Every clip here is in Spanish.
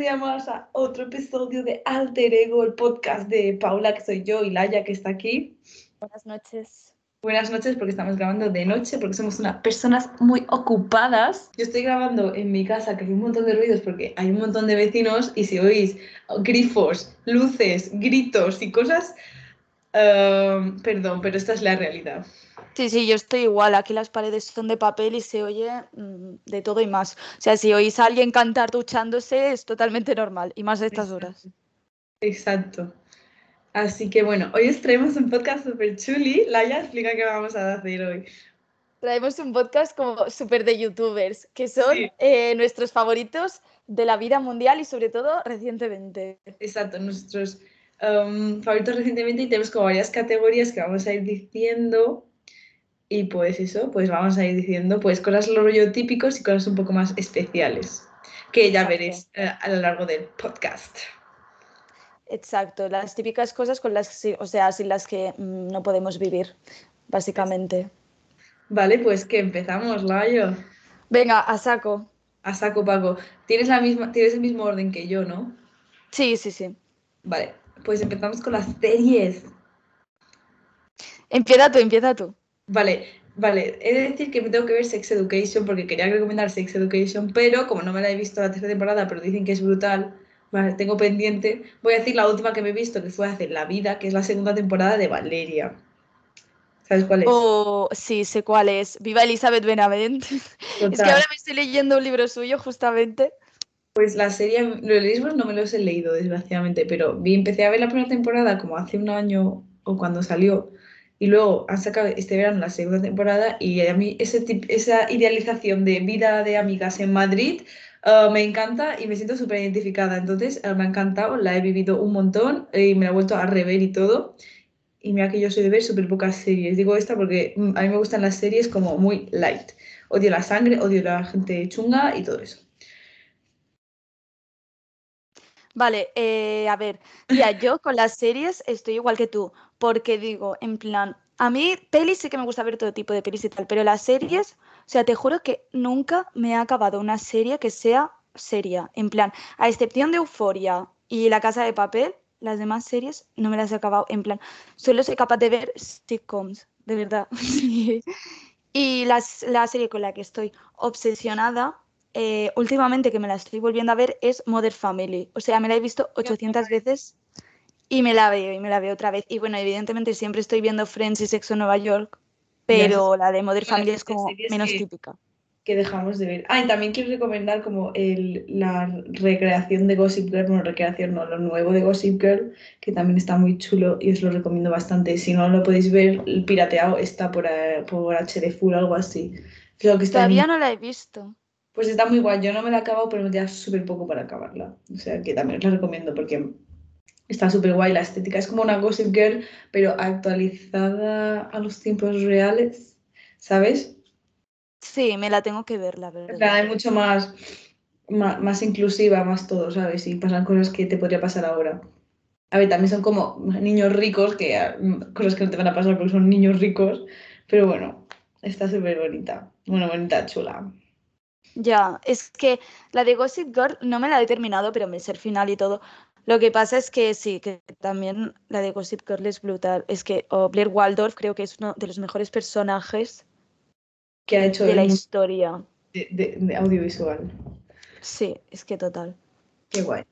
día más a otro episodio de Alter Ego, el podcast de Paula, que soy yo, y Laia, que está aquí. Buenas noches. Buenas noches porque estamos grabando de noche, porque somos unas personas muy ocupadas. Yo estoy grabando en mi casa, que hay un montón de ruidos porque hay un montón de vecinos y si oís grifos, luces, gritos y cosas, eh, perdón, pero esta es la realidad. Sí, sí, yo estoy igual. Aquí las paredes son de papel y se oye mm, de todo y más. O sea, si oís a alguien cantar duchándose es totalmente normal y más de estas horas. Exacto. Así que bueno, hoy os traemos un podcast súper chuli. Laia, explica qué vamos a hacer hoy. Traemos un podcast como súper de youtubers, que son eh, nuestros favoritos de la vida mundial y sobre todo recientemente. Exacto, nuestros um, favoritos recientemente y tenemos como varias categorías que vamos a ir diciendo y pues eso, pues vamos a ir diciendo pues cosas rollo típicos y cosas un poco más especiales, que ya veréis eh, a lo largo del podcast. Exacto, las típicas cosas con las o sea, sin las que mm, no podemos vivir, básicamente. Vale, pues que empezamos, Layo. Venga, a saco. A saco, Paco. Tienes, la misma, tienes el mismo orden que yo, ¿no? Sí, sí, sí. Vale, pues empezamos con las series. Empieza tú, empieza tú. Vale, vale. He de decir que me tengo que ver Sex Education porque quería recomendar Sex Education, pero como no me la he visto la tercera temporada, pero dicen que es brutal, vale, tengo pendiente. Voy a decir la última que me he visto, que fue hace La Vida, que es la segunda temporada de Valeria. ¿Sabes cuál es? Oh, sí, sé cuál es. Viva Elizabeth Benavent. Es que ahora me estoy leyendo un libro suyo, justamente. Pues la serie, los libros no me los he leído, desgraciadamente, pero vi, empecé a ver la primera temporada como hace un año o cuando salió y luego han sacado este verano la segunda temporada y a mí esa idealización de vida de amigas en Madrid uh, me encanta y me siento súper identificada. Entonces uh, me ha encantado, la he vivido un montón y me la he vuelto a rever y todo. Y mira que yo soy de ver súper pocas series. Digo esta porque mm, a mí me gustan las series como muy light. Odio la sangre, odio la gente chunga y todo eso. Vale, eh, a ver, ya yo con las series estoy igual que tú, porque digo, en plan, a mí pelis sí que me gusta ver todo tipo de pelis y tal, pero las series, o sea, te juro que nunca me ha acabado una serie que sea seria, en plan, a excepción de Euforia y La Casa de Papel, las demás series no me las he acabado, en plan, solo soy capaz de ver sitcoms, de verdad. y las, la serie con la que estoy obsesionada eh, últimamente que me la estoy volviendo a ver es Mother Family. O sea, me la he visto 800 veces y me la veo y me la veo otra vez. Y bueno, evidentemente siempre estoy viendo Friends y Sexo en Nueva York, pero la de Mother Family es como menos típica. Que dejamos de ver. Ah, y también quiero recomendar como el, la recreación de Gossip Girl, no recreación, no, lo nuevo de Gossip Girl, que también está muy chulo y os lo recomiendo bastante. Si no lo podéis ver, el pirateado está por, eh, por HD Full, algo así. Creo que Todavía no la he visto. Pues está muy guay. Yo no me la he acabado, pero me queda súper poco para acabarla. O sea que también os la recomiendo porque está súper guay. La estética es como una Gossip Girl, pero actualizada a los tiempos reales, ¿sabes? Sí, me la tengo que ver, la verdad. hay mucho más, más, inclusiva, más todo, ¿sabes? Y pasan cosas que te podría pasar ahora. A ver, también son como niños ricos, que mm, cosas que no te van a pasar porque son niños ricos, pero bueno, está súper bonita. Bueno, bonita, chula. Ya, es que la de Gossip Girl no me la he terminado, pero me el final y todo. Lo que pasa es que sí, que también la de Gossip Girl es brutal. Es que Blair Waldorf creo que es uno de los mejores personajes que ha hecho de la historia. De, audiovisual. Sí, es que total. Qué guay.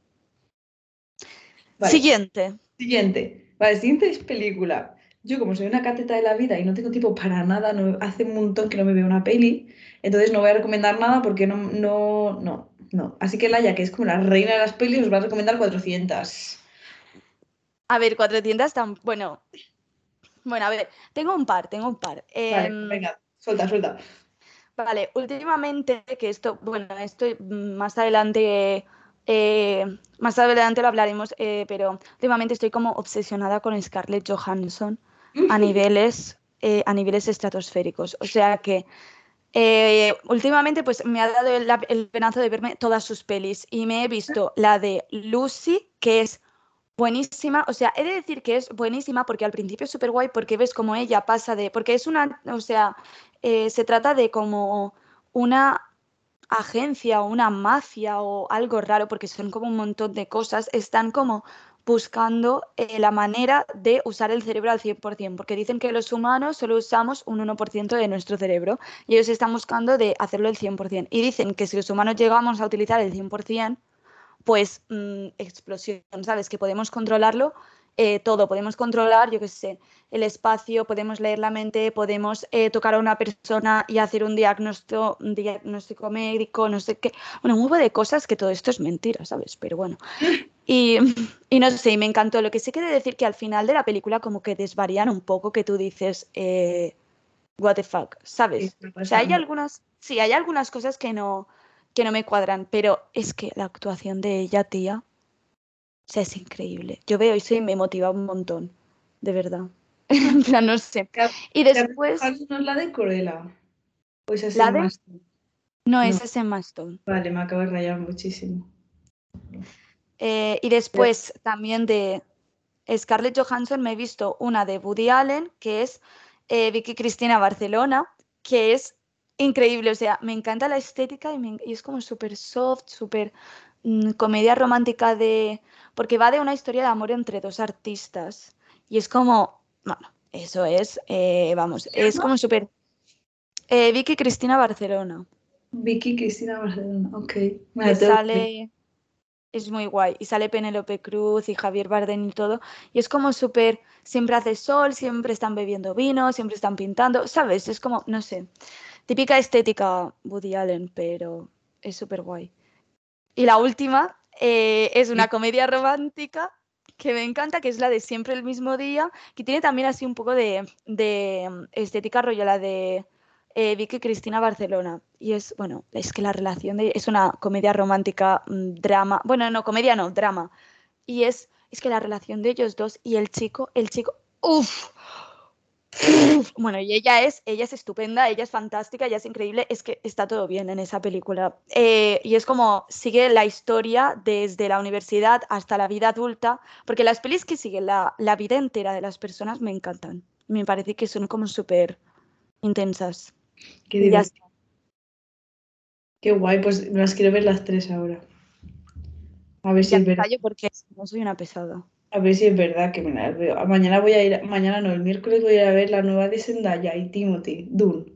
Siguiente. Siguiente. Vale, siguiente es película. Yo como soy una cateta de la vida y no tengo tiempo para nada, no, hace un montón que no me veo una peli, entonces no voy a recomendar nada porque no, no, no, no. Así que Laia, que es como la reina de las pelis, nos va a recomendar 400. A ver, 400 tan... Bueno, bueno, a ver, tengo un par, tengo un par. Vale, em, venga, suelta, suelta. Vale, últimamente, que esto, bueno, esto más adelante, eh, más adelante lo hablaremos, eh, pero últimamente estoy como obsesionada con Scarlett Johansson a niveles, eh, a niveles estratosféricos. O sea que eh, últimamente pues me ha dado el, el, penazo de verme todas sus pelis y me he visto la de Lucy, que es buenísima, o sea, he de decir que es buenísima porque al principio es súper guay porque ves como ella pasa de, porque es una, o sea, eh, se trata de como una agencia o una mafia o algo raro, porque son como un montón de cosas, están como buscando eh, la manera de usar el cerebro al 100%, porque dicen que los humanos solo usamos un 1% de nuestro cerebro y ellos están buscando de hacerlo el 100%. Y dicen que si los humanos llegamos a utilizar el 100%, pues mm, explosión, ¿sabes? Que podemos controlarlo eh, todo, podemos controlar, yo qué sé, el espacio, podemos leer la mente, podemos eh, tocar a una persona y hacer un diagnóstico, un diagnóstico médico, no sé qué, bueno, un huevo de cosas que todo esto es mentira, ¿sabes? Pero bueno. Y, y no sé, me encantó. Lo que sí quiere decir que al final de la película como que desvarían un poco, que tú dices, eh, what the fuck, ¿sabes? O sea, hay algunas, sí, hay algunas cosas que no, que no me cuadran, pero es que la actuación de ella, tía, o sea, es increíble. Yo veo eso y me motiva un montón, de verdad. en plan, no sé. Y después... ¿No es la de Cruella? Pues es ¿La de... No, esa es en Maston. Vale, me acabo de rayar muchísimo. Eh, y después también de Scarlett Johansson me he visto una de Woody Allen, que es eh, Vicky Cristina Barcelona, que es increíble. O sea, me encanta la estética y, y es como súper soft, súper Mm, comedia romántica de... porque va de una historia de amor entre dos artistas. Y es como, bueno, eso es, eh, vamos, es como súper... Vicky Cristina Barcelona. Vicky Cristina Barcelona, ok. sale... Es muy guay. Y sale Penélope Cruz y Javier Bardem y todo. Y es como súper... Siempre hace sol, siempre están bebiendo vino, siempre están pintando, ¿sabes? Es como, no sé, típica estética Woody Allen, pero es súper guay. Y la última eh, es una comedia romántica que me encanta, que es la de Siempre el mismo día, que tiene también así un poco de, mm, estética rollo, la de eh, Vicky Cristina Barcelona. Y es, bueno, es que la relación de, es una comedia romántica, mm, drama, bueno, no, comedia no, drama. Y es, es que la relación de ellos dos y el chico, el chico, uff, bueno, y ella es, ella es estupenda, ella es fantástica, ella es increíble, es que está todo bien en esa película. Eh, y es como sigue la historia desde la universidad hasta la vida adulta, porque las pelis que siguen la, vida entera de las personas me encantan. Me parece que son como súper intensas. Qué, Qué guay, pues me las quiero ver las tres ahora. A ver si es verdad. porque no soy una pesada. A ver si es verdad que me la veo. Mañana voy a ir, mañana no, el miércoles voy a ir a ver la nueva de Zendaya y Timothy, Dune.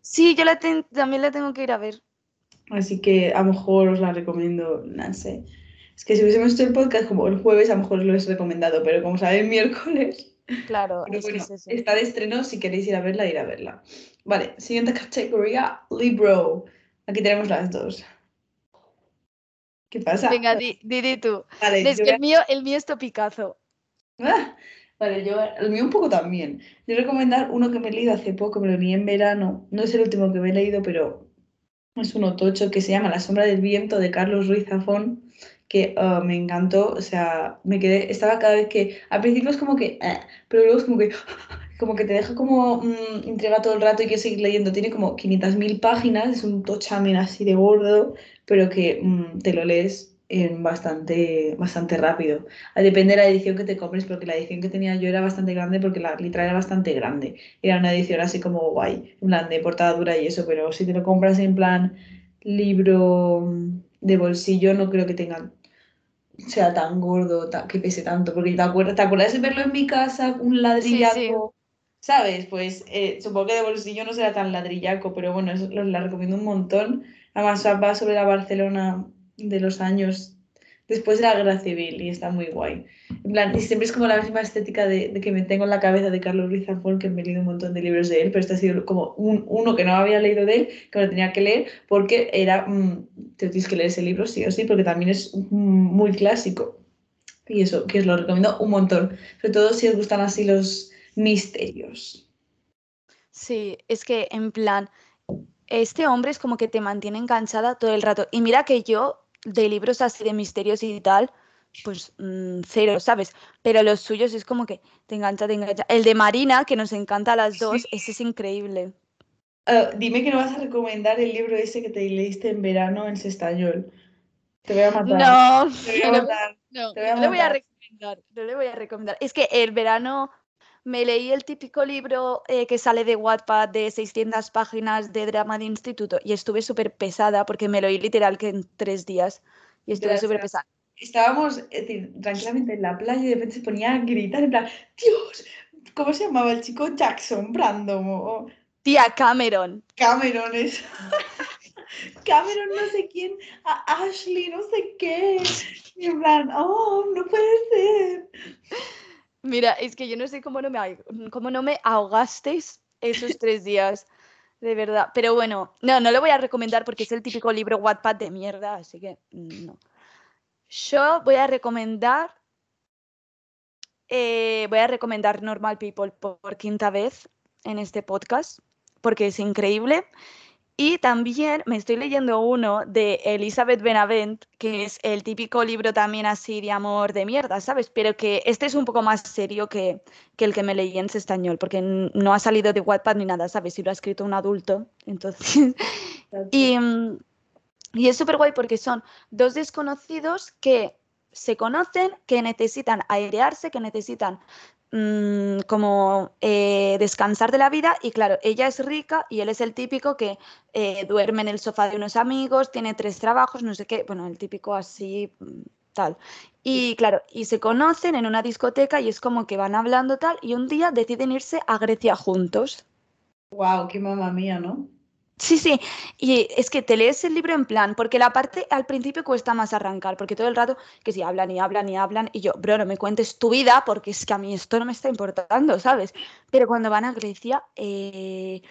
Sí, yo la también la tengo que ir a ver. Así que a lo mejor os la recomiendo, no sé. Es que si hubiésemos hecho el podcast como el jueves, a lo mejor os lo hubiese recomendado, pero como sabe el miércoles. Claro, es que está de estreno, si queréis ir a verla, ir a verla. Vale, siguiente categoría, Libro. Aquí tenemos las dos. ¿Qué pasa? Venga, di, di, tú. es que el, mío, el mío es topicazo. Ah, vale, yo el mío un poco también. Yo recomendar uno que me he leído hace poco, me lo leí en verano. No es el último que me he leído, pero es un otocho que se llama La sombra del viento de Carlos Ruiz Zafón, que ah, me encantó. O sea, me quedé, estaba cada vez que, al principio es como que, eh, pero luego es como que, como que te deja como mm, intriga todo el rato y que seguir leyendo. Tiene como 500.000 páginas, es un tochamen así de gordo pero que mm, te lo lees en bastante, bastante rápido. Depende de la edición que te compres, porque la edición que tenía yo era bastante grande porque la letra era bastante grande. Era una edición así como guay, en plan de portada dura y eso, pero si te lo compras en plan libro mm, de bolsillo, no creo que tenga sea tan gordo, que pese tanto, porque te acuerdas, ¿te acuerdas de verlo en mi casa, un ladrillaco? ¿Sabes? Pues eh, supongo que de bolsillo no será tan ladrillaco, pero bueno, eso la recomiendo un montón. Además va sobre la Barcelona de los años después de la guerra civil y está muy guay. Y siempre es como la misma estética de, que me tengo en la cabeza de Carlos Ruiz Zafón, que me he leído un montón de libros de él, pero este ha sido como un, uno que no había leído de él, que lo tenía que leer, porque era, mm, te tienes que leer ese libro sí o sí, porque también es muy clásico. Y eso, que os lo recomiendo un montón, sobre todo si os gustan así los misterios. Sí, es que en plan, este hombre es como que te mantiene enganchada todo el rato. Y mira que yo, de libros así de misterios y tal, pues mm, cero, ¿sabes? Pero los suyos es como que te engancha, te engancha. El de Marina, que nos encanta a las dos, ese es increíble. Ah, dime que no vas a recomendar el libro ese que te leíste en verano en Sestañol. Te voy a matar. No, te voy a matar. No, no, le voy a recomendar. No le voy a recomendar. Es que el verano me leí el típico libro eh, que sale de Wattpad de 600 páginas de drama de instituto y estuve súper pesada porque me lo leí literal que en tres días y estuve súper pesada. Estábamos tranquilamente en la playa y de repente se ponía a gritar en plan, Dios, ¿cómo se llamaba el chico? Jackson, Brandon Tía, Cameron. Cameron es... Cameron no sé quién, a Ashley no sé qué. Y en plan, oh, no puede ser. Mira, es que yo no sé cómo no me, cómo no me ahogasteis esos tres días. De verdad. Pero bueno, no, no lo voy a recomendar porque es el típico libro Wattpad de mierda, así que mm, no. Yo voy a recomendar. Eh, voy a recomendar Normal People por quinta vez en este podcast porque es increíble. Y también me estoy leyendo uno de Elizabeth Benavent, que es el típico libro también así de amor de mierda, ¿sabes? Pero que este es un poco más serio que, el que me leí en español, porque no ha salido de Wattpad ni nada, ¿sabes? Y lo ha escrito un adulto. Entonces. y, y es súper guay porque son dos desconocidos que se conocen, que necesitan airearse, que necesitan Mm, como eh, descansar de la vida y claro, ella es rica y él es el típico que eh, duerme en el sofá de unos amigos, tiene tres trabajos, no sé qué, bueno, el típico así mm, tal. Y claro, y se conocen en una discoteca y es como que van hablando tal y un día deciden irse a Grecia juntos. Wow, qué mamá mía, ¿no? Sí, sí, y es que te lees el libro en plan, porque la parte al principio cuesta más arrancar, porque todo el rato que si hablan y hablan y hablan, y yo, bro, no me cuentes tu vida, porque es que a mí esto no me está importando, ¿sabes? Pero cuando van a Grecia, eh,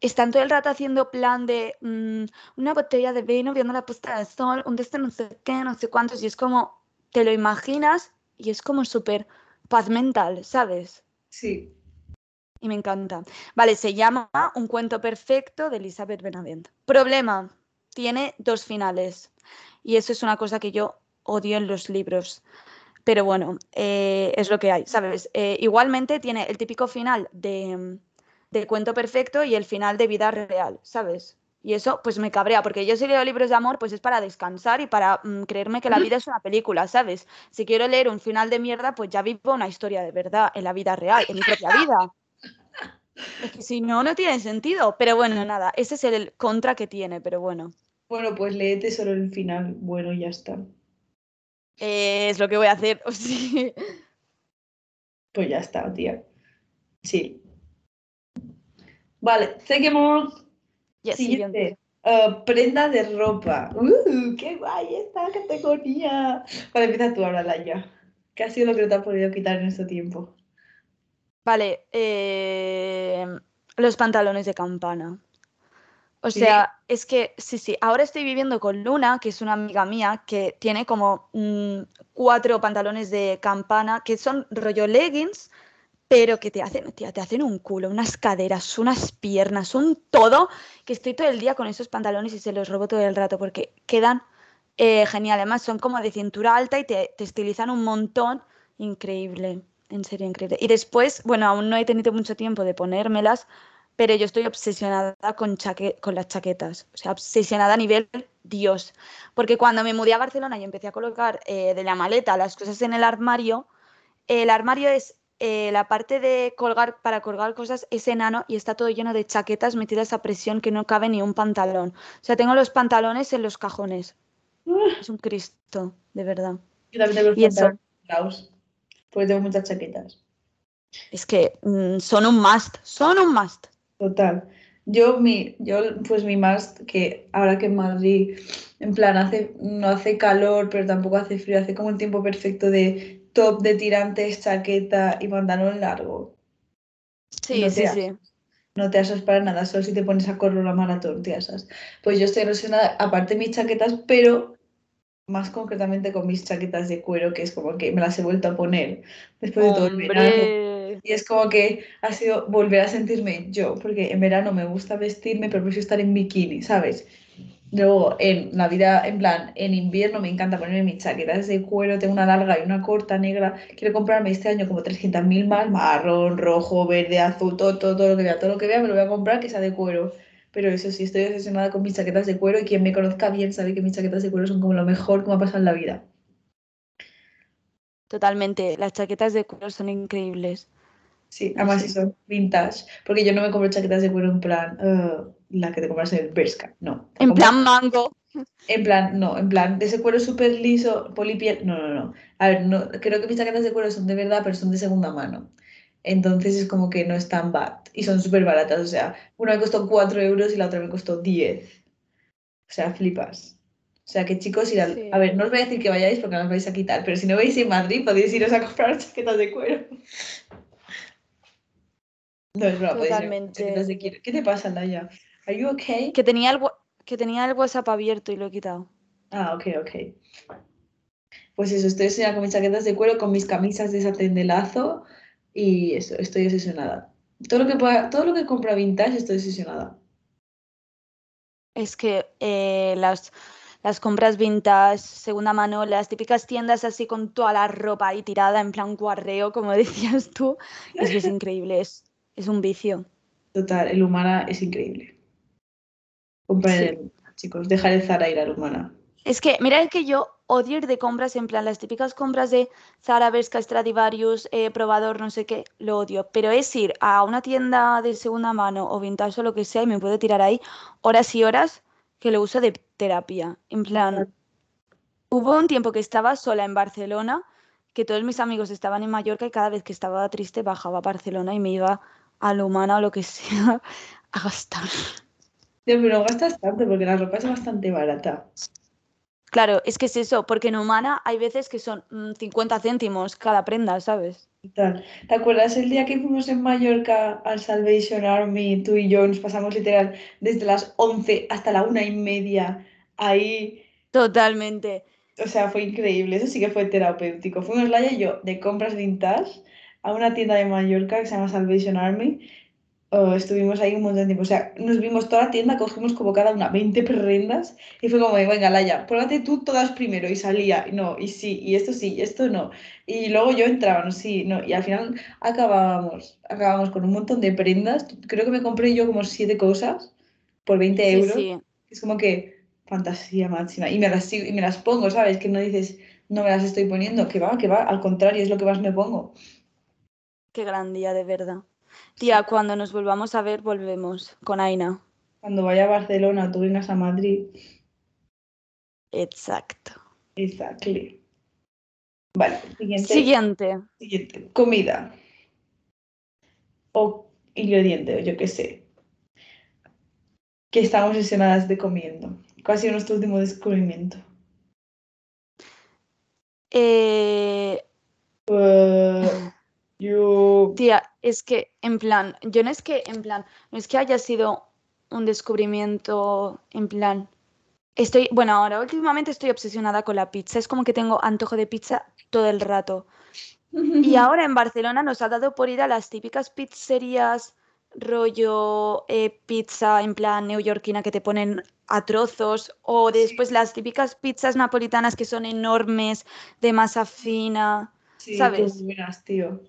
están todo el rato haciendo plan de mm, una botella de vino, viendo la puesta de sol, un destino no sé qué, no sé cuántos, y es como, te lo imaginas, y es como súper paz mental, ¿sabes? Sí, y me encanta. Vale, se llama Un cuento perfecto de Elizabeth Benavent. Problema, tiene dos finales. Y eso es una cosa que yo odio en los libros. Pero bueno, eh, es lo que hay, ¿sabes? Eh, igualmente tiene el típico final de, cuento perfecto y el final de vida real, ¿sabes? Y eso pues me cabrea, porque yo si leo libros de amor pues es para descansar y para mm, creerme que la vida es una película, ¿sabes? Si quiero leer un final de mierda, pues ya vivo una historia de verdad en la vida real, en mi propia vida. Es que si no, no tiene sentido. Pero bueno, nada, ese es el contra que tiene, pero bueno. Bueno, pues léete solo el final. Bueno, ya está. es lo que voy a hacer. Sí. Pues ya está, tía. Sí. Vale, seguimos. Siguiente. Uh, prenda de ropa. ¡Uh! ¡Qué guay esta categoría! Vale, empieza tú ahora, ya. ¿Qué ha sido lo que te has podido quitar en este tiempo? Vale, eh, los pantalones de campana. O sea, es que sí, sí, ahora estoy viviendo con Luna, que es una amiga mía, que tiene como mm, cuatro pantalones de campana, que son rollo leggings, pero que te hacen, te hacen un culo, unas caderas, unas piernas, un todo, que estoy todo el día con esos pantalones y se los robo todo el rato porque quedan eh, genial. Además, son como de cintura alta y te, te estilizan un montón. Increíble en serio increíble. Y después, bueno, aún no he tenido mucho tiempo de ponérmelas, pero yo estoy obsesionada con, con las chaquetas, o sea, obsesionada a nivel Dios. Porque cuando me mudé a Barcelona y empecé a colocar eh, de la maleta las cosas en el armario, el armario es eh, la parte de colgar, para colgar cosas es enano y está todo lleno de chaquetas metidas a presión que no cabe ni un pantalón. O sea, tengo los pantalones en los cajones. Es un Cristo, de verdad. Yo también tengo los pues tengo muchas chaquetas. Es que mm, son un must, son un must. Total. Yo, mi, yo, pues mi must, que ahora que en Madrid, en plan, hace, no hace calor, pero tampoco hace frío, hace como un tiempo perfecto de top de tirantes, chaqueta y pantalón largo. Sí, sí, sí. No te asas para nada, solo si te pones a correr la maratón, te asas. Pues yo estoy relacionada, aparte de mis chaquetas, pero más concretamente con mis chaquetas de cuero, que es como que me las he vuelto a poner después de todo el verano. Y es como que ha sido volver a sentirme yo, porque en verano me gusta vestirme, pero prefiero estar en bikini, ¿sabes? Luego, en la vida, en plan, en invierno me encanta ponerme mis chaquetas de cuero, tengo una larga y una corta negra. Quiero comprarme este año como 300.000 más, marrón, rojo, verde, azul, todo, todo, todo lo que vea, todo lo que vea me lo voy a comprar que sea de cuero. Pero eso sí, estoy obsesionada con mis chaquetas de cuero y quien me conozca bien sabe que mis chaquetas de cuero son como lo mejor que me ha pasado en la vida. Totalmente, las chaquetas de cuero son increíbles. Sí, además eso, vintage. Porque yo no me compro chaquetas de cuero en plan uh, la que te compras en el Berska. No. En plan mango. En plan, no, en plan, de ese cuero súper liso, polipiel. No, no, no. A ver, no, creo que mis chaquetas de cuero son de verdad, pero son de segunda mano. Entonces es como que no es tan bad. Y son súper baratas. O sea, una me costó 4 euros y la otra me costó 10. O sea, flipas. O sea, que chicos, ir al... a ver, no os voy a decir que vayáis porque no os vais a quitar, pero si no veis en Madrid podéis iros a comprar chaquetas de cuero. No, es broma, Totalmente. De... ¿Qué te pasa, Naya? ¿Are you okay? Que tenía, el, que tenía el WhatsApp abierto y lo he quitado. Ah, ok, ok. Pues eso, estoy enseñando con mis chaquetas de cuero, con mis camisas de satén de lazo y eso, estoy obsesionada. Todo lo que, pueda, todo lo que compra vintage estoy obsesionada. Es que eh, las, las compras vintage, segunda mano, las típicas tiendas así con toda la ropa ahí tirada en plan guarreo, como decías tú, es que es increíble, es, es un vicio. Total, el humana es increíble. Comprar el, chicos, dejar el Zara ir al humana. Es que, mira que yo odio ir de compras, en plan, las típicas compras de Zara, Bershka, Stradivarius, eh, probador, no sé qué, lo odio. Pero es ir a una tienda de segunda mano o vintage o lo que sea y me puedo tirar ahí horas y horas que lo uso de terapia. En plan, hubo un tiempo que estaba sola en Barcelona, que todos mis amigos estaban en Mallorca y cada vez que estaba triste bajaba a Barcelona y me iba a lo humana o lo que sea a gastar. pero gastas tanto porque la ropa es bastante barata. Claro, es que es eso, porque en humana hay veces que son 50 mm, céntimos cada prenda, ¿sabes? ¿Te acuerdas el día que fuimos en Mallorca al Salvation Army, tú y yo nos pasamos literal desde las 11 hasta la una y media ahí? Totalmente. O sea, fue increíble, eso sí que fue terapéutico. Fuimos Laia y yo de compras vintage a una tienda de Mallorca que se llama Salvation Army estuvimos ahí un montón de tiempo. O sea, nos vimos toda la tienda, cogimos como cada una 20 prendas y fue como, venga, Laia, pruébate tú todas primero. Y salía, y no, y sí, y esto sí, y esto no. Y luego yo entraba, no, sí, no. Y al final acabábamos, acabamos con un montón de prendas. Creo que me compré yo como siete cosas por 20 euros. Es como que fantasía máxima. Y me, las, y me las pongo, ¿sabes? Que no dices, no me las estoy poniendo, que va, que va, al contrario, es lo que más me pongo. Qué gran día, de verdad. Tía, cuando nos volvamos a ver, volvemos con Aina. Cuando vaya a Barcelona, tú vengas a Madrid. Exacto. Exactly. Vale, siguiente. Siguiente. Siguiente. Comida. O ingrediente, o yo qué sé. Que estamos obsesionadas de comiendo. ¿Cuál ha sido nuestro último descubrimiento? Eh... Uh, Tía, es que en plan, yo no es que en plan, no es que haya sido un descubrimiento en plan. Estoy, bueno, ahora últimamente estoy obsesionada con la pizza. Es como que tengo antojo de pizza todo el rato. Y ahora en Barcelona nos ha dado por ir a las típicas pizzerías rollo eh, pizza en plan neoyorquina que te ponen a trozos o después las típicas pizzas napolitanas que son enormes de masa fina, sí, ¿sabes? Buenas, tío.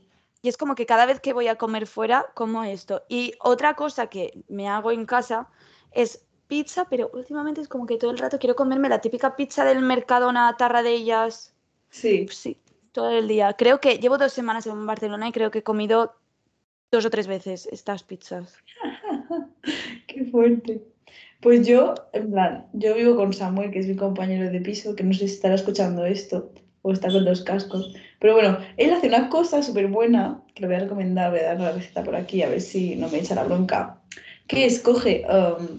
Y es como que cada vez que voy a comer fuera, como esto. Y otra cosa que me hago en casa es pizza, pero últimamente es como que todo el rato quiero comerme la típica pizza del Mercadona, tarra de ellas. Sí. Sí, todo el día. Creo que llevo dos semanas en Barcelona y creo que he comido dos o tres veces estas pizzas. Qué fuerte. Pues yo, en plan, yo vivo con Samuel, que es mi compañero de piso, que no sé si estará escuchando esto o está con los cascos. Pero bueno, él hace una cosa súper buena, que lo voy a recomendar, voy a dar la receta por aquí, a ver si no me echa la bronca, que es coge um,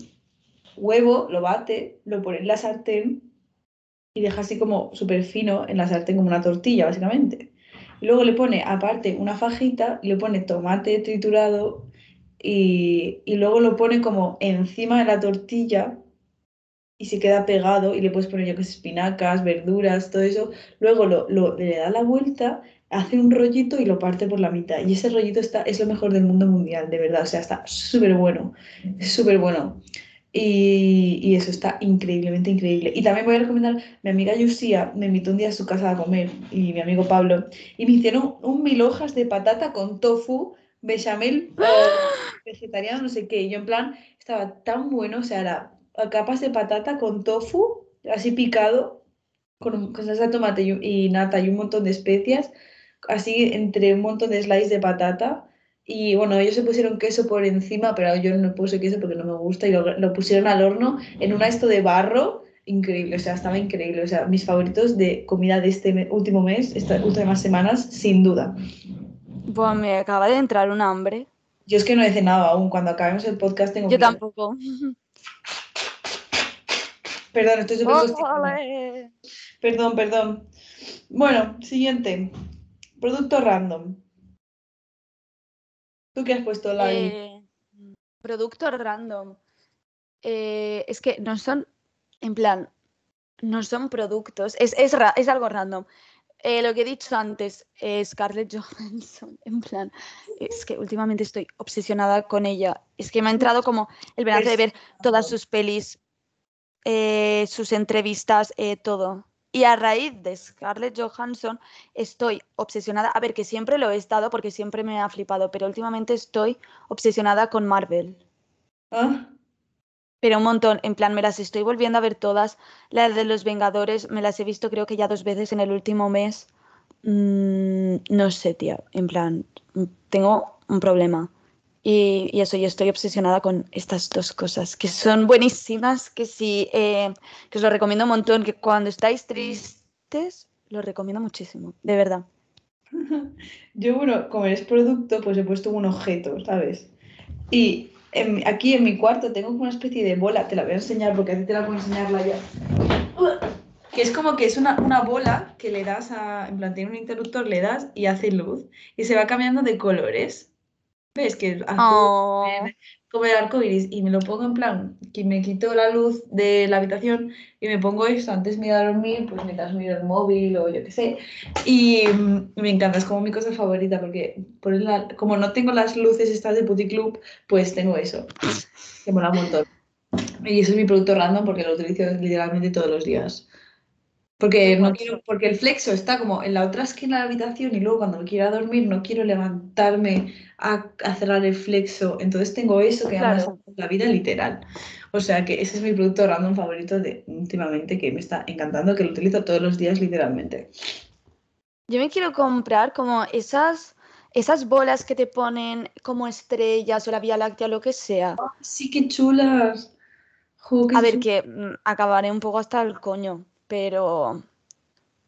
huevo, lo bate, lo pone en la sartén y deja así como súper fino en la sartén como una tortilla, básicamente. Luego le pone aparte una fajita, le pone tomate triturado y, y luego lo pone como encima de la tortilla y se queda pegado y le puedes poner yo que espinacas, verduras, todo eso. Luego lo, lo, le da la vuelta, hace un rollito y lo parte por la mitad. Y ese rollito está, es lo mejor del mundo mundial, de verdad. O sea, está súper bueno, súper bueno. Y, y, eso está increíblemente increíble. Y también voy a recomendar, mi amiga Yusia me invitó un día a su casa a comer y mi amigo Pablo, y me hicieron un mil hojas de patata con tofu, bechamel, vegetariano, no sé qué. Y yo en plan, estaba tan bueno, o sea, era capas de patata con tofu, así picado, con, salsa de tomate y, nata y un montón de especias, así entre un montón de slices de patata. Y bueno, ellos se pusieron queso por encima, pero yo no puse queso porque no me gusta y lo, lo pusieron al horno en una esto de barro increíble, o sea, estaba increíble. O sea, mis favoritos de comida de este me- último mes, estas últimas semanas, sin duda. Buah, me acaba de entrar un hambre. Yo es que no he cenado aún, cuando acabemos el podcast tengo Yo que- tampoco. Perdón, estoy súper. Perdón, perdón. Bueno, siguiente. Producto random. ¿Tú qué has puesto, Lai? Eh, productos random. Eh, es que no son, en plan, no son productos, es, es, ra- es algo random. Eh, lo que he dicho antes, eh, Scarlett Johansson, en plan, es que últimamente estoy obsesionada con ella. Es que me ha entrado como el venazo de ver todas sus pelis, eh, sus entrevistas, eh, todo. Y a raíz de Scarlett Johansson estoy obsesionada, a ver, que siempre lo he estado porque siempre me ha flipado, pero últimamente estoy obsesionada con Marvel. ¿Ah? Pero un montón, en plan, me las estoy volviendo a ver todas. Las de los Vengadores me las he visto creo que ya dos veces en el último mes. Mm, no sé, tía, en plan, tengo un problema. Y, y eso, yo estoy obsesionada con estas dos cosas, que son buenísimas, que sí, eh, que os lo recomiendo un montón, que cuando estáis tristes, lo recomiendo muchísimo, de verdad. Yo, bueno, como eres producto, pues he puesto un objeto, ¿sabes? Y aquí en mi cuarto tengo una especie de bola, te la voy a enseñar porque a ti te la puedo enseñarla ya. Que es como que es una, una bola que le das a, en plan, tiene un interruptor, le das y hace luz y se va cambiando de colores. ¿Ves? Que es azul, Oh, como el arco iris y me lo pongo en plan, que me quito la luz de la habitación y me pongo esto antes de ir a dormir, pues mientras miro el móvil o yo qué sé. Y mm, me encanta, es como mi cosa favorita porque ponerla, como no tengo las luces estas de Putty Club, pues tengo eso, que mola un montón. Y eso es mi producto random porque lo utilizo literalmente todos los días. Porque no quiero, porque el flexo está como en la otra esquina de la habitación y luego cuando me quiera dormir no quiero levantarme a, a cerrar el flexo. Entonces tengo eso que además Claro. la vida literal. O sea que ese es mi producto random favorito de últimamente que me está encantando, que lo utilizo todos los días literalmente. Yo me quiero comprar como esas, esas bolas que te ponen como estrellas o la Vía Láctea, lo que sea. Sí, qué chulas. Jo, qué A ver, que mm, acabaré un poco hasta el coño, pero,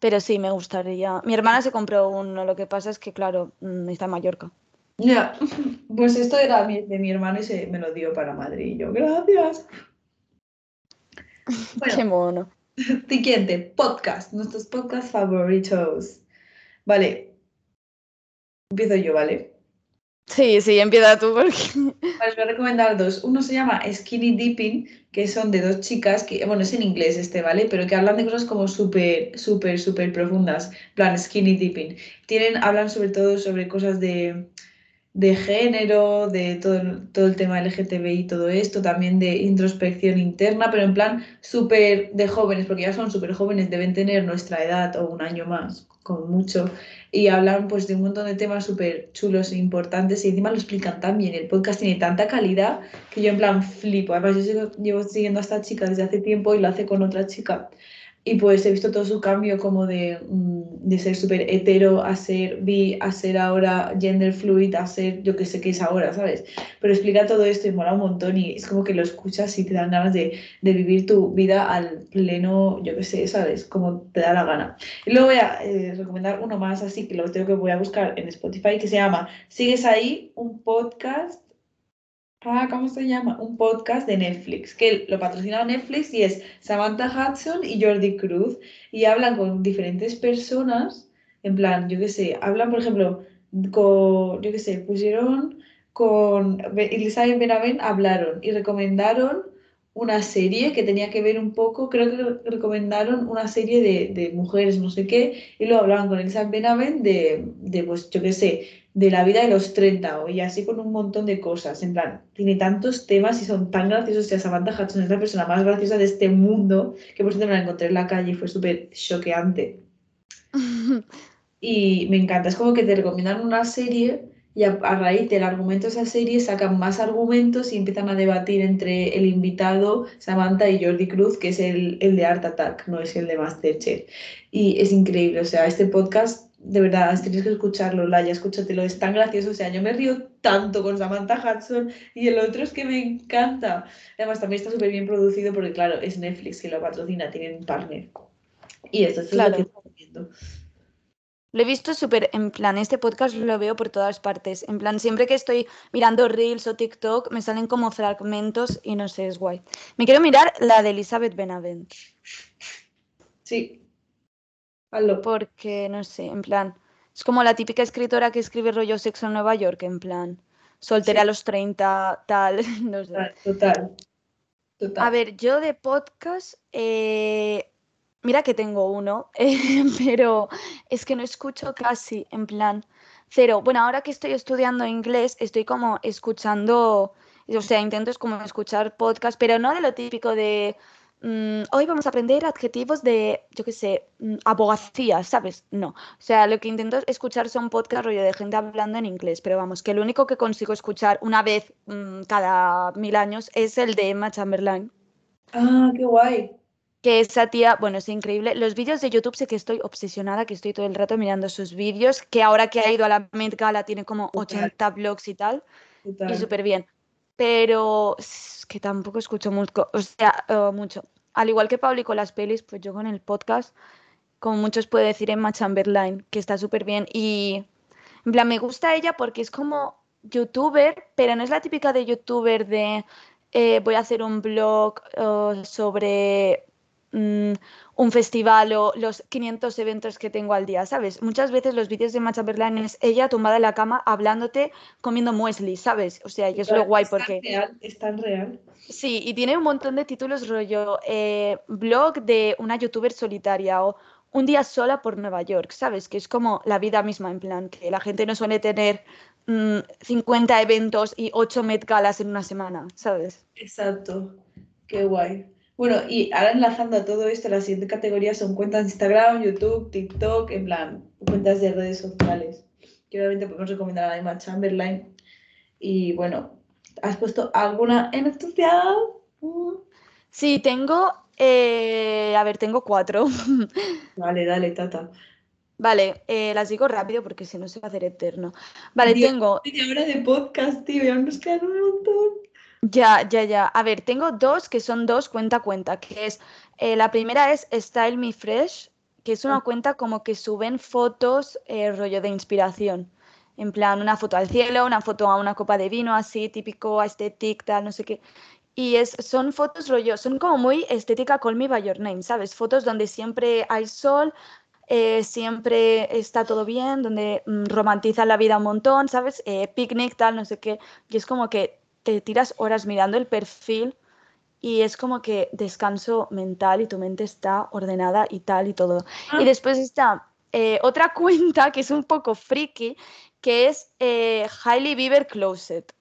pero sí, me gustaría. Mi hermana se compró uno, lo que pasa es que, claro, mm, está en Mallorca. Ya, pues esto era de mi hermano y se me lo dio para Madrid. Y yo, gracias. Bueno, Qué mono. Siguiente, podcast, nuestros podcast favoritos. Vale, empiezo yo, ¿vale? Sí, sí, empieza tú porque... Vale, voy a recomendar dos. Uno se llama Skinny Dipping, que son de dos chicas que, bueno, es en inglés este, ¿vale? Pero que hablan de cosas como súper, súper, súper profundas. Plan, Skinny Dipping. Tienen, hablan sobre todo sobre cosas de, de género, de todo, todo el tema LGTBI y todo esto, también de introspección interna, pero en plan súper de jóvenes, porque ya son súper jóvenes, deben tener nuestra edad o un año más, como mucho, y hablan pues de un montón de temas súper chulos e importantes y encima lo explican tan bien. El podcast tiene tanta calidad que yo en plan flipo. Además, yo llevo siguiendo a esta chica desde hace tiempo y lo hace con otra chica. Y pues he visto todo su cambio como de, mm, de ser súper hetero a ser bi, a ser ahora gender fluid, a ser yo que sé qué es ahora, ¿sabes? Pero explica todo esto y mola un montón y es como que lo escuchas y te dan ganas de, de vivir tu vida al pleno, yo qué sé, ¿sabes? Como te da la gana. Y luego voy a eh, recomendar uno más así que lo tengo que voy a buscar en Spotify que se llama ¿Sigues ahí? Un podcast Ah, ¿cómo se llama? Un podcast de Netflix, que lo patrocina Netflix y es Samantha Hudson y Jordi Cruz, y hablan con diferentes personas, en plan, yo qué sé, hablan, por ejemplo, con, yo qué sé, pusieron con Be- Elizabeth Benavent, hablaron y recomendaron una serie que tenía que ver un poco, creo que recomendaron una serie de, de mujeres, no sé qué, y luego hablaban con Elizabeth Benavent de, de, pues, yo qué sé, de la vida de los 30 o- y así con un montón de cosas. En plan, tiene tantos temas y son tan graciosos. Y Samantha Hudson es la persona más graciosa de este mundo, que por cierto me la encontré en la calle y fue súper choqueante. Y me encanta, es como que te recomiendan una serie y a, a raíz del argumento de esa serie sacan más argumentos y empiezan a debatir entre el invitado, Samantha y Jordi Cruz, que es el, el de Art Attack, no es el de Masterchef. Y es increíble, o sea, este podcast de verdad, tienes que escucharlo, Laia, escúchatelo, es tan gracioso. O sea, yo me río tanto con Samantha Hudson y el otro es que me encanta. Además, también está súper bien producido porque, claro, es Netflix que lo patrocina, tienen partner. Y esto, es lo que estoy viendo. Lo he visto súper, en plan, este podcast lo veo por todas partes. En plan, siempre que estoy mirando Reels o TikTok, me salen como fragmentos y no sé, es guay. Me quiero mirar la de Elizabeth Benavent. Sí. Hazlo. Porque, no sé, en plan, es como la típica escritora que escribe rollo sexo en Nueva York, en plan, soltera a los 30, tal, no sé. Total, total. A ver, yo de podcast, eh, Mira que tengo uno, eh, pero es que no escucho casi, en plan, cero. Bueno, ahora que estoy estudiando inglés, estoy como escuchando, o sea, intento es como escuchar podcast, pero no de lo típico de, mm, hoy vamos a aprender adjetivos de, yo qué sé, mm, abogacía, ¿sabes? No. O sea, lo que intento escuchar son podcast rollo de gente hablando en inglés, pero vamos, que lo único que consigo escuchar una vez mm, cada mil años es el de Emma Chamberlain. Ah, qué guay que esa tía, bueno, es increíble. Los vídeos de YouTube sé que estoy obsesionada, que estoy todo el rato mirando sus vídeos, que ahora que ha ido a la Met Gala tiene como 80 vlogs y tal, y súper bien. Pero es que tampoco escucho mucho, o sea, eh, mucho. Al igual que Pablo y con las pelis, pues yo con el podcast, como muchos puede decir Emma Chamberlain, que está súper bien. Y en plan, me gusta ella porque es como youtuber, pero no es la típica de youtuber de eh, voy a hacer un blog eh, sobre Mm, un festival o los 500 eventos que tengo al día, ¿sabes? Muchas veces los vídeos de Macha Berlán es ella tumbada en la cama hablándote comiendo muesli, ¿sabes? O sea, y es lo guay porque... Real, es tan real. Sí, y tiene un montón de títulos rollo eh, blog de una youtuber solitaria o un día sola por Nueva York, ¿sabes? Que es como la vida misma, en plan, que la gente no suele tener 50 mm, eventos y 8 Met Galas en una semana, ¿sabes? Exacto, qué guay. Bueno, y ahora enlazando a todo esto, la siguiente categoría son cuentas de Instagram, YouTube, TikTok, en plan, cuentas de redes sociales. Que obviamente podemos recomendar a Emma Chamberlain. Y bueno, ¿has puesto alguna en especial? Sí, tengo, eh, a ver, tengo cuatro. Vale, dale, tata. Vale, eh, las digo rápido porque si no se va a hacer eterno. Vale, tengo. Media de podcast, tío, ya nos quedan un montón. Ya, ya, ya. A ver, tengo dos que son dos cuenta cuenta, que es, eh, la primera es Style Me Fresh, que es una ah. cuenta como que suben fotos, eh, rollo de inspiración. En plan, una foto al cielo, una foto a una copa de vino, así, típico, estética, tal, no sé qué. Y es, son fotos rollo, son como muy estética Call Me By Your Name, ¿sabes? Fotos donde siempre hay sol, eh, siempre está todo bien, donde mm, romantizan la vida un montón, ¿sabes? picnic, tal, no sé qué. Y es como que te tiras horas mirando el perfil y es como que descanso mental y tu mente está ordenada y tal y todo. Y ah. después está eh, otra cuenta que es un poco friki, que es eh, Hailey Bieber Closet.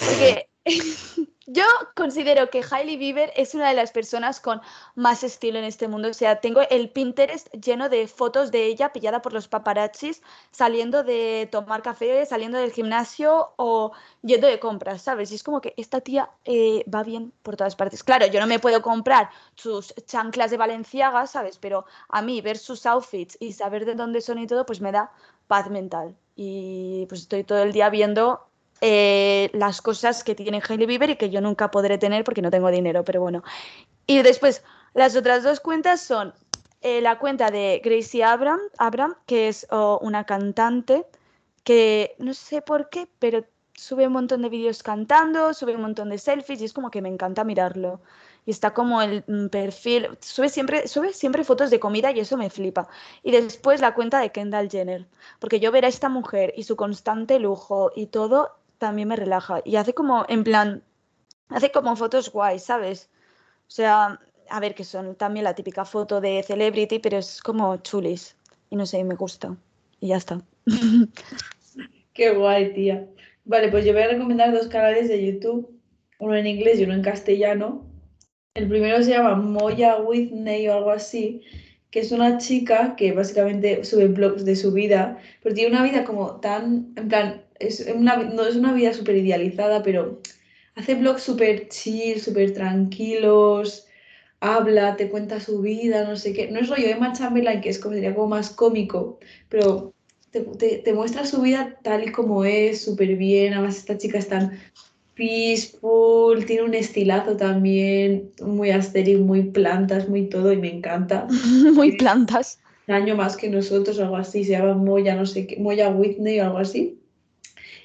Porque Yo considero que Hailey Bieber es una de las personas con más estilo en este mundo. O sea, tengo el Pinterest lleno de fotos de ella pillada por los paparazzis saliendo de tomar café, saliendo del gimnasio o yendo de compras, ¿sabes? Y es como que esta tía eh, va bien por todas partes. Claro, yo no me puedo comprar sus chanclas de Valenciaga, ¿sabes? Pero a mí ver sus outfits y saber de dónde son y todo, pues me da paz mental. Y pues estoy todo el día viendo eh, las cosas que tiene Hailey Bieber y que yo nunca podré tener porque no tengo dinero, pero bueno. Y después, las otras dos cuentas son eh, la cuenta de Gracie Abram, Abram que es una cantante que no sé por qué, pero sube un montón de vídeos cantando, sube un montón de selfies y es como que me encanta mirarlo. Y está como el mm, perfil, sube siempre, sube siempre fotos de comida y eso me flipa. Y después la cuenta de Kendall Jenner, porque yo ver a esta mujer y su constante lujo y todo también me relaja. Y hace como, en plan, hace como fotos guays, ¿sabes? O sea, a ver, que son también la típica foto de celebrity, pero es como chulis. Y no sé, me gusta. Y ya está. Qué guay, tía. Vale, pues yo voy a recomendar dos canales de YouTube, uno en inglés y uno en castellano. El primero se llama Moya Whitney o algo así, que es una chica que básicamente sube blogs de su vida, pero tiene una vida como tan, en plan, es una, no es una vida súper idealizada, pero hace blogs súper chill, súper tranquilos, habla, te cuenta su vida, no sé qué. No es rollo Emma Chamberlain, que es como, sería como más cómico, pero te, muestra su vida tal y como es, súper bien. Además, esta chica es tan peaceful, tiene un estilazo también, muy asteric, muy plantas, muy todo, y me encanta. muy plantas. Un año más que nosotros, algo así, se llama Moya, no sé qué, Moya Whitney o algo así.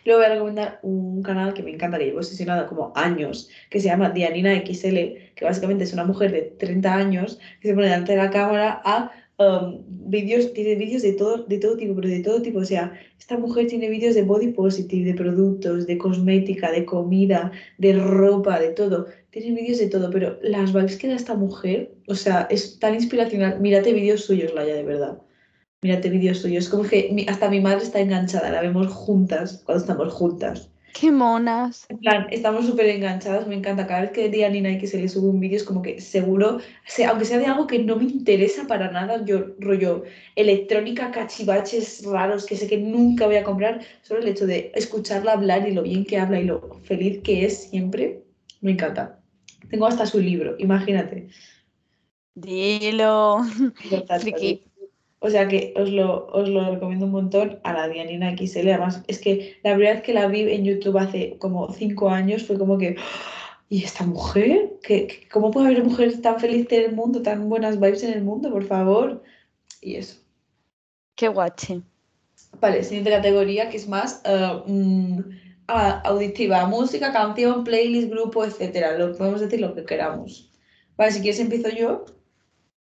Luego voy a recomendar un canal que me encanta, que llevo obsesionada como años, que se llama Dianina XL, que básicamente es una mujer de 30 años que se pone delante de la cámara a um, vídeos, tiene vídeos de todo, de todo tipo, pero de todo tipo. O sea, esta mujer tiene vídeos de body positive, de productos, de cosmética, de comida, de ropa, de todo. Tiene vídeos de todo, pero las vibes que da esta mujer, o sea, es tan inspiracional. Mírate vídeos suyos, Laia, de verdad. Mírate vídeos suyos. Es como que hasta mi madre está enganchada, la vemos juntas cuando estamos juntas. ¡Qué monas! En plan, estamos súper enganchadas, me encanta. Cada vez que día Nina y que se le sube un vídeo es como que seguro, aunque sea de algo que no me interesa para nada, yo rollo electrónica, cachivaches raros que sé que nunca voy a comprar, solo el hecho de escucharla hablar y lo bien que habla y lo feliz que es siempre, me encanta. Tengo hasta su libro, imagínate. Dilo. O sea que os lo, os lo recomiendo un montón a la Dianina XL. Además, es que la verdad es que la vi en YouTube hace como cinco años, fue como que. ¿Y esta mujer? ¿Qué, ¿Cómo puede haber mujeres tan felices en el mundo, tan buenas vibes en el mundo, por favor? Y eso. Qué guache. Vale, siguiente categoría que es más eh, mm, auditiva, música, canción, playlist, grupo, etcétera. Lo podemos decir lo que queramos. Vale, si quieres empiezo yo.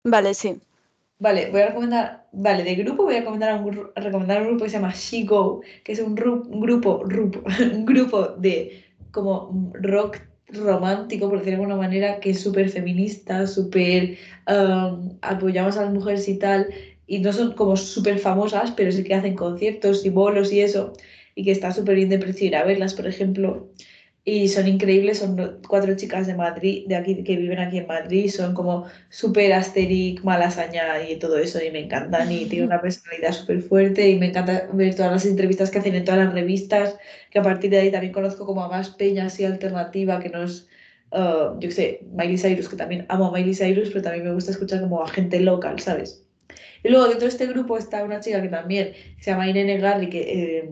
Vale, sí. Vale, voy a recomendar, vale, de grupo voy a recomendar un, recomendar un grupo que se llama She Go, que es un, grupo, un grupo de como rock romántico, por decirlo de alguna manera, que es súper feminista, súper um, apoyamos a las mujeres y tal, y no son como súper famosas, pero sí que hacen conciertos y bolos y eso, y que está súper bien de precio ir a verlas, por ejemplo y son increíbles, son cuatro chicas de Madrid, de aquí, que viven aquí en Madrid, son como súper asteric, malasaña y todo eso, y me encantan, y tienen una personalidad súper fuerte, y me encanta ver todas las entrevistas que hacen en todas las revistas, que a partir de ahí también conozco como a más peñas y alternativa, que nos, uh, yo qué sé, Miley Cyrus, que también amo a Miley Cyrus, pero también me gusta escuchar como a gente local, ¿sabes? Y luego dentro de este grupo está una chica que también se llama Irene Garri, que... Eh,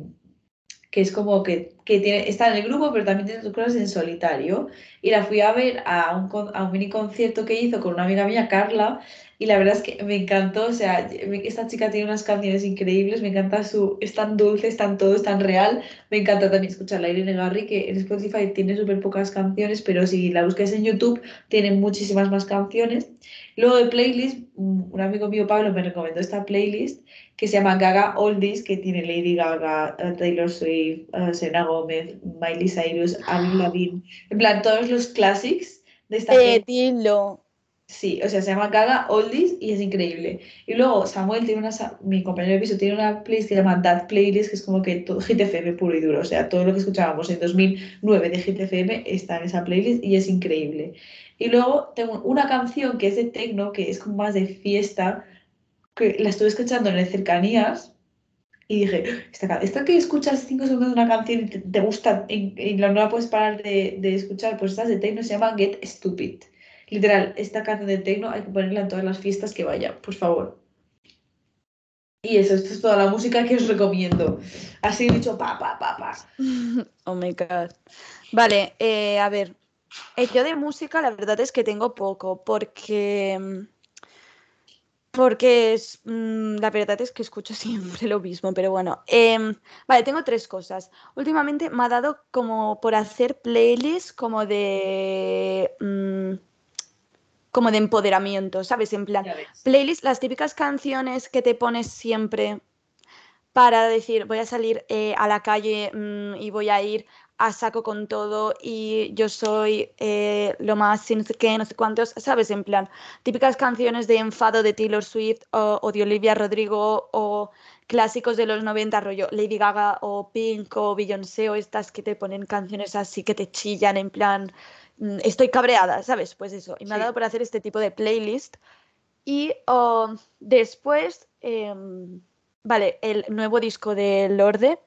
que es como que, tiene, está en el grupo, pero también tiene sus cosas en solitario. Y la fui a ver a un, a un mini concierto que hizo con una amiga mía, Carla, y la verdad es que me encantó, o sea, esta chica tiene unas canciones increíbles, me encanta su, es tan dulce, es tan todo, es tan real, me encanta también escucharla. Irene Garry, que en Spotify tiene súper pocas canciones, pero si la buscas en YouTube, tiene muchísimas más canciones. Luego de playlist, un amigo mío, Pablo, me recomendó esta playlist que se llama Gaga Oldies, que tiene Lady Gaga, eh, Taylor Swift, uh, Selena Gomez, Miley Cyrus, Avril Lavigne, en plan, todos los classics de esta eh, dilo. Sí, o sea, se llama Gaga Oldies y es increíble. Y luego Samuel tiene una, mi compañero de piso tiene una playlist que se llama That Playlist, que es como que todo GTFM puro y duro. O sea, todo lo que escuchábamos en 2009 de GTFM está en esa playlist y es increíble. Y luego tengo una canción que es de techno, que es como más de fiesta, que la estuve escuchando en el cercanías y dije, esta, esta que escuchas cinco segundos de una canción y te, gusta y, no la puedes parar de, de, escuchar, pues esta de techno se llama Get Stupid. Literal, esta canción de techno hay que ponerla en todas las fiestas que vaya, por favor. Y eso, esto es toda la música que os recomiendo. Así dicho, pa, pa, pa. Oh my god. Vale, eh, a ver, eh, yo de música la verdad es que tengo poco, porque. Porque es, mm, la verdad es que escucho siempre lo mismo, pero bueno. Em, vale, tengo tres cosas. Últimamente me ha dado como por hacer playlists como de. Mm, como de empoderamiento, ¿sabes? En plan, playlists, las típicas canciones que te pones siempre para decir, voy a salir eh, a la calle mm, y voy a ir a saco con todo y yo soy eh, lo más, no sé qué, no sé cuántos, ¿sabes? En plan, típicas canciones de enfado de Taylor Swift o, de Olivia Rodrigo o clásicos de los 90, rollo Lady Gaga o Pink o Beyoncé o estas que te ponen canciones así que te chillan en plan, mm, estoy cabreada, ¿sabes? Pues eso, y me ha dado por hacer este tipo de playlist. Y oh, después, em, vale, el nuevo disco de Lorde,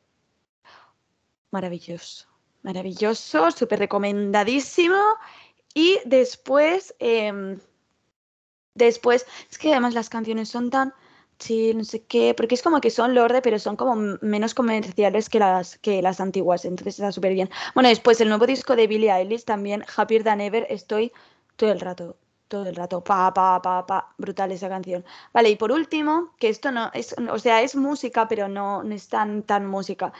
maravilloso Maravilloso, súper recomendadísimo. Y después, em, Después, es que además las canciones son tan Sí, no sé qué, porque es como que son Lorde, pero son como menos comerciales que las, que las antiguas, entonces está súper bien. Bueno, después el nuevo disco de Billie Eilish también, Happier Than Ever, estoy todo el rato, todo el rato, pa, pa, pa, pa, brutal esa canción. Vale, y por último, que esto no es, o sea, es música, pero no, no es tan, tan música.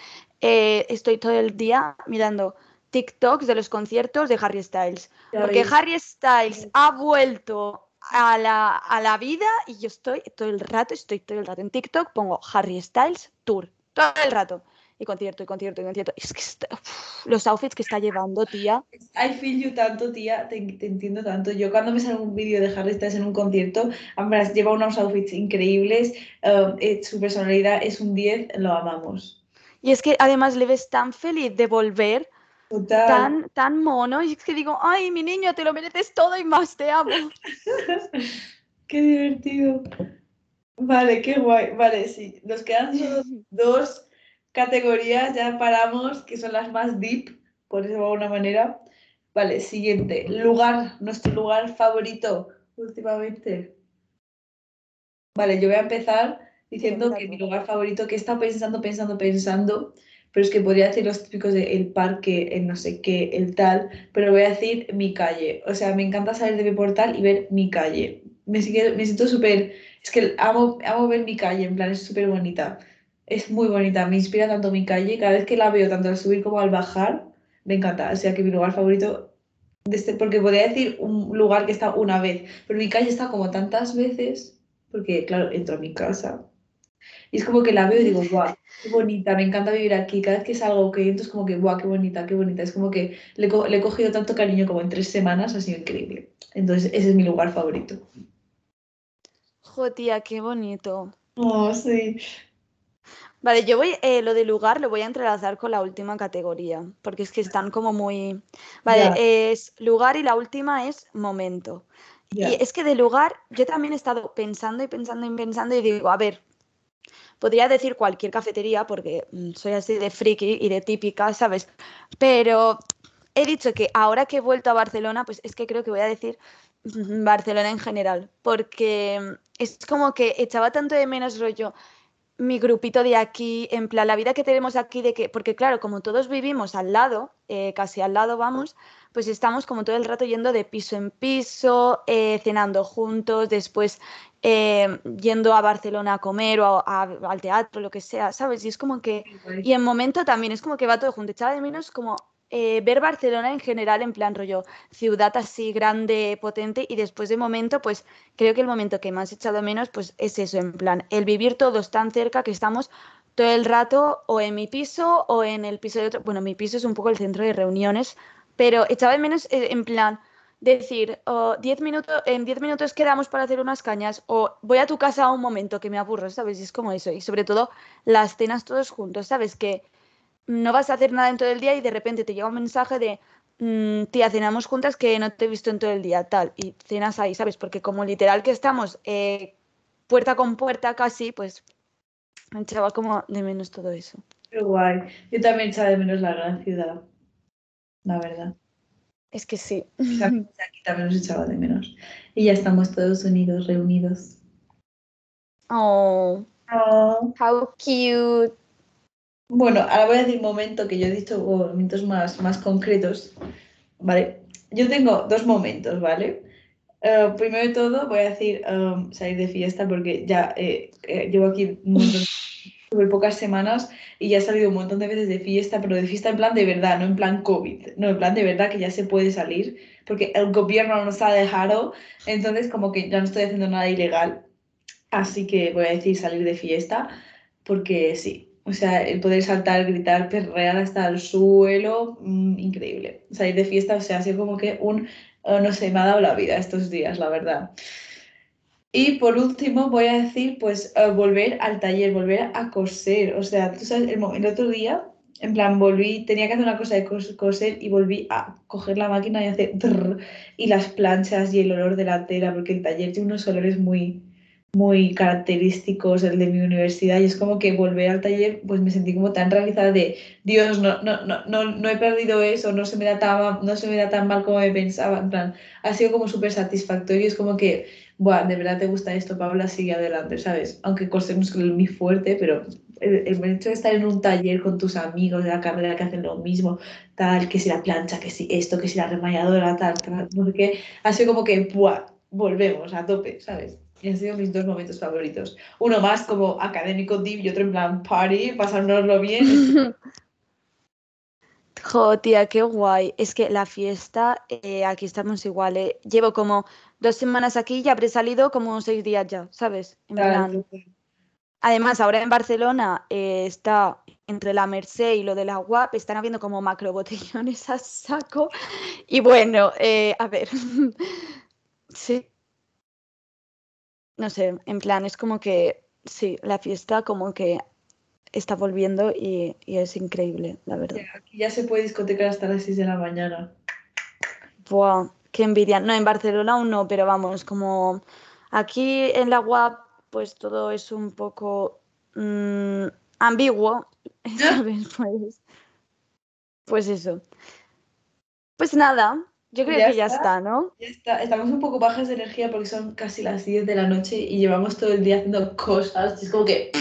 Eh, estoy todo el día mirando TikToks de los conciertos de Harry Styles, porque Harry Styles ha vuelto a la, a la vida y yo estoy todo el rato, estoy todo el rato en TikTok, pongo Harry Styles Tour, todo el rato. Y concierto, y concierto, y concierto. Es que los outfits que está llevando, tía. I feel you tanto, tía, te, entiendo tanto. Yo cuando me sale un vídeo de Harry Styles en un concierto, lleva unos outfits increíbles, eh, su personalidad es un 10, lo amamos. Y es que además le ves tan feliz de volver Tan, tan mono. Y es que digo, ay, mi niño, te lo mereces todo y más, te amo. qué divertido. Vale, qué guay. Vale, sí. Nos quedan solo dos categorías, ya paramos, que son las más deep, por eso de alguna manera. Vale, siguiente. Lugar, nuestro lugar favorito últimamente. Vale, yo voy a empezar diciendo que mi lugar favorito, que he estado pensando, pensando, pensando, pero es que podría decir los típicos de el parque, el no sé qué, el tal, pero voy a decir mi calle. O sea, me encanta salir de mi portal y ver mi calle. Me, me siento súper, es que amo, amo ver mi calle, en plan, es súper bonita. Es muy bonita, me inspira tanto mi calle, cada vez que la veo, tanto al subir como al bajar, me encanta. O sea, que mi lugar favorito, de este, porque podría decir un lugar que está una vez, pero mi calle está como tantas veces, porque claro, entro a mi casa y es como que la veo y digo, guau, qué bonita, me encanta vivir aquí. Cada vez que salgo que entro es como que, guau, qué bonita, qué bonita. Es como que le, he cogido tanto cariño como en tres semanas, ha sido increíble. Entonces, ese es mi lugar favorito. Jo, tía, qué bonito. Oh, sí. Vale, yo voy, eh, lo de lugar lo voy a entrelazar con la última categoría, porque es que están como muy... Vale, es lugar y la última es momento. Y es que de lugar yo también he estado pensando y pensando y pensando y digo, a ver, Podría decir cualquier cafetería porque mm, soy así de friki y de típica, ¿sabes? Pero he dicho que ahora que he vuelto a Barcelona, pues es que creo que voy a decir mm, Barcelona en general, porque mm, es como que echaba tanto de menos rollo mi grupito de aquí, en plan, la vida que tenemos aquí, de que, porque claro, como todos vivimos al lado, eh, casi al lado vamos, pues estamos como todo el rato yendo de piso en piso, eh, cenando juntos, después eh, yendo a Barcelona a comer o al teatro, lo que sea, ¿sabes? Y es como que, y en momento también es como que va todo junto, echaba de menos como eh, ver Barcelona en general en plan rollo ciudad así grande, potente y después de momento pues creo que el momento que más he echado menos pues es eso, en plan el vivir todos tan cerca que estamos todo el rato o en mi piso o en el piso de otro, bueno mi piso es un poco el centro de reuniones pero echaba de menos eh, en plan decir, oh, diez minutos, en 10 minutos quedamos para hacer unas cañas o voy a tu casa un momento que me aburro, ¿sabes? Y es como eso. Y sobre todo las cenas todos juntos, ¿sabes? Que no vas a hacer nada en todo el día y de repente te llega un mensaje de, mm, tía, cenamos juntas que no te he visto en todo el día, tal. Y cenas ahí, ¿sabes? Porque como literal que estamos eh, puerta con puerta casi, pues me echaba como de menos todo eso. Qué guay. Yo también echaba de menos la gran ciudad la verdad. Es que sí. Aquí también nos echaba de menos. Y ya estamos todos unidos, reunidos. Oh. oh. How cute. Bueno, ahora voy a decir momento que yo he dicho momentos más, más concretos. Vale. Yo tengo dos momentos, ¿vale? Eh, primero de todo voy a decir um, salir de fiesta porque ya eh, eh, llevo aquí un montón pocas semanas y ya he salido un montón de veces de fiesta, pero de fiesta en plan de verdad, no en plan COVID, no en plan de verdad que ya se puede salir, porque el gobierno nos ha dejado, entonces como que ya no estoy haciendo nada ilegal, así que voy a decir salir de fiesta, porque sí, o sea, el poder saltar, gritar, perrear hasta el suelo, mm, increíble. Salir de fiesta, o sea, ha sido como que un, oh, no sé, me ha dado la vida estos días, la verdad. Y por último voy a decir, pues, eh, volver al taller, volver a coser. O sea, tú sabes, el, otro día, en plan, volví, tenía que hacer una cosa de coser y volví a coger la máquina y hacer... y las planchas y el olor de la tela, porque el taller tiene unos olores muy, muy característicos el de mi universidad y es como que volver al taller pues me sentí como tan realizada de Dios, no, no, no, no, no he perdido eso, no se me da tan, no se me da tan mal como me pensaba, en plan, ha sido como súper satisfactorio, es como que, Buah, de verdad te gusta esto, Paula, sigue adelante, ¿sabes? Aunque costemos muy fuerte, pero el, el, hecho de estar en un taller con tus amigos de la carrera que hacen lo mismo, tal, que si la plancha, que si esto, que si la remalladora, tal, tal, no sé qué, ha sido como que, Buah, volvemos a tope, ¿sabes? Y han sido mis dos momentos favoritos. Uno más como académico deep y otro en plan party, pasárnoslo bien. Jo, tía, qué guay. Es que la fiesta, eh, aquí estamos igual. Eh. Llevo como dos semanas aquí y habré salido como seis días ya, ¿sabes? En plan. Además, ahora en Barcelona eh, está entre la Merced y lo de la UAP, están habiendo como macro botellones a saco. Y bueno, a ver. sí, no sé, en plan, es como que, sí, la fiesta como que está volviendo y, y es increíble, la verdad. Aquí ya se puede discotecar hasta las 6 de la mañana. Buah, qué envidia. No, en Barcelona aún no, pero vamos, como aquí en la UAP, pues todo es un poco mmm, ambiguo, ¿sabes? Pues, pues eso. Pues nada, yo creo Ya que ya está. está, ¿no? Ya está. Estamos un poco bajas de energía porque son casi las 10 de la noche y llevamos todo el día haciendo cosas. y Es como que...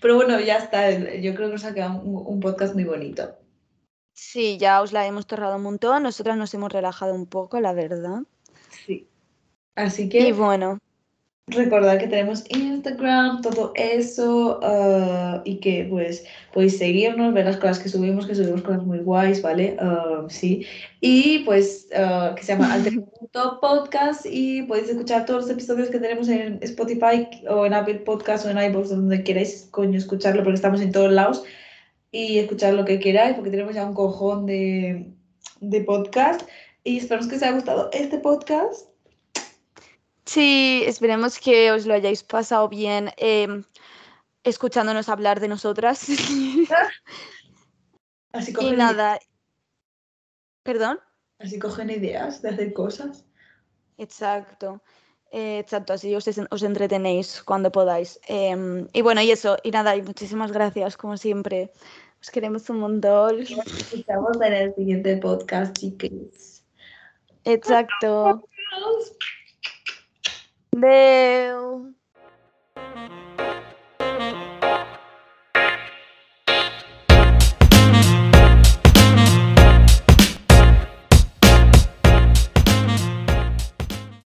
Pero bueno, ya está. Yo creo que nos ha quedado un, un podcast muy bonito. Sí, ya os la hemos torrado un montón, nosotras nos hemos relajado un poco, la verdad. Sí. Así Y que bueno, recordad que tenemos Instagram, todo eso, ah, y que pues podéis seguirnos, ver las cosas que subimos, que subimos cosas muy guays, ¿vale? Ah, sí. Y pues ah, que se llama Alter Punto Podcast y podéis escuchar todos los episodios que tenemos en Spotify o en Apple Podcast o en iVoox, donde queráis coño escucharlo, porque estamos en todos lados y escuchar lo que queráis, porque tenemos ya un cojón de, de podcast. Y esperamos que os haya gustado este podcast. Sí, esperemos que os lo hayáis pasado bien em, escuchándonos hablar de nosotras. Así Y cogen, nada, perdón, así cogen ideas de hacer cosas. exacto. eh, exacto, así os, os entretenéis cuando podáis. Em, y bueno, y eso, y nada, y muchísimas gracias, como siempre. Os queremos un montón. Nos escuchamos en el siguiente podcast, chicos. Exacto. Meu.